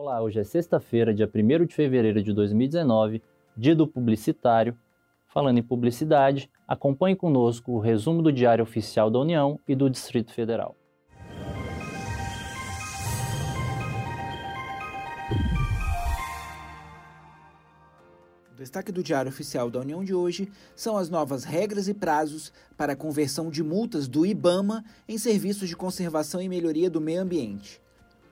Olá, hoje é sexta-feira, dia 1 de fevereiro de 2019, dia do publicitário. Falando em publicidade, acompanhe conosco o resumo do Diário Oficial da União e do Distrito Federal. O destaque do Diário Oficial da União de hoje são as novas regras e prazos para a conversão de multas do IBAMA em serviços de conservação e melhoria do meio ambiente.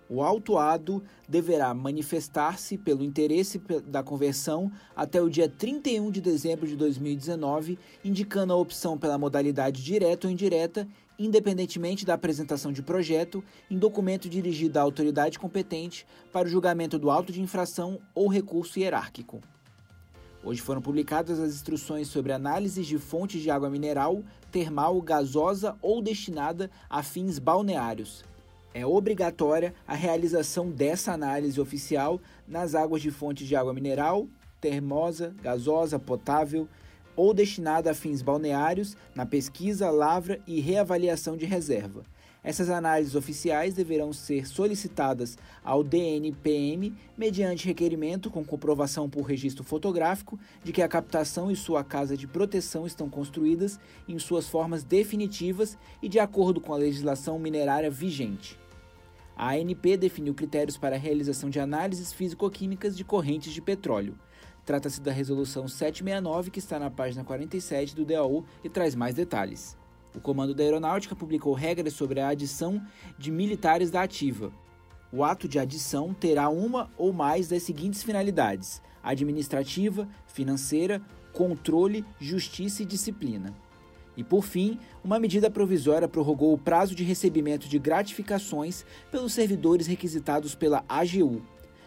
O autuado deverá manifestar-se pelo interesse da conversão até o dia 31 de dezembro de 2019, indicando a opção pela modalidade direta ou indireta, independentemente da apresentação de projeto, em documento dirigido à autoridade competente para o julgamento do auto de infração ou recurso hierárquico. Hoje foram publicadas as instruções sobre análises de fontes de água mineral, termal, gasosa ou destinada a fins balneários é obrigatória a realização dessa análise oficial nas águas de fontes de água mineral, termosa, gasosa, potável ou destinada a fins balneários na pesquisa, lavra e reavaliação de reserva. Essas análises oficiais deverão ser solicitadas ao DNPM mediante requerimento com comprovação por registro fotográfico de que a captação e sua casa de proteção estão construídas em suas formas definitivas e de acordo com a legislação minerária vigente. A ANP definiu critérios para a realização de análises físico-químicas de correntes de petróleo. Trata-se da Resolução 769, que está na página 47 do DAU e traz mais detalhes. O Comando da Aeronáutica publicou regras sobre a adição de militares da ativa. O ato de adição terá uma ou mais das seguintes finalidades: administrativa, financeira, controle, justiça e disciplina. E por fim, uma medida provisória prorrogou o prazo de recebimento de gratificações pelos servidores requisitados pela AGU.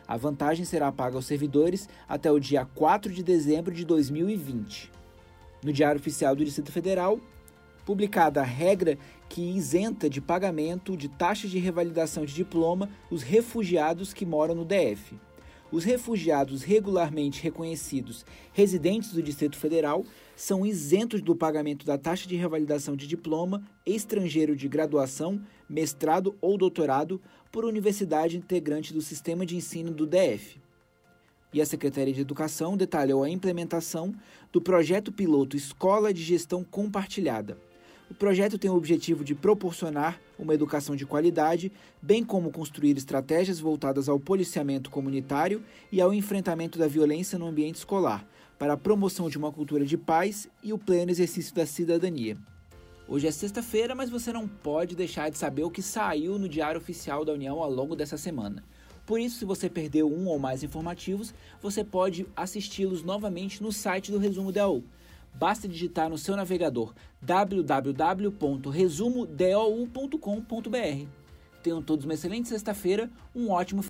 A vantagem será paga aos servidores até o dia 4 de dezembro de 2020. No Diário Oficial do Distrito Federal, publicada a regra que isenta de pagamento de taxas de revalidação de diploma os refugiados que moram no DF. Os refugiados regularmente reconhecidos residentes do Distrito Federal são isentos do pagamento da taxa de revalidação de diploma estrangeiro de graduação, mestrado ou doutorado por universidade integrante do sistema de ensino do DF. E a Secretaria de Educação detalhou a implementação do projeto piloto Escola de Gestão Compartilhada o projeto tem o objetivo de proporcionar uma educação de qualidade, bem como construir estratégias voltadas ao policiamento comunitário e ao enfrentamento da violência no ambiente escolar, para a promoção de uma cultura de paz e o pleno exercício da cidadania. Hoje é sexta-feira, mas você não pode deixar de saber o que saiu no Diário Oficial da União ao longo dessa semana. Por isso, se você perdeu um ou mais informativos, você pode assisti-los novamente no site do Resumo DAU Basta digitar no seu navegador www.resumodou.com.br. Tenham todos uma excelente sexta-feira, um ótimo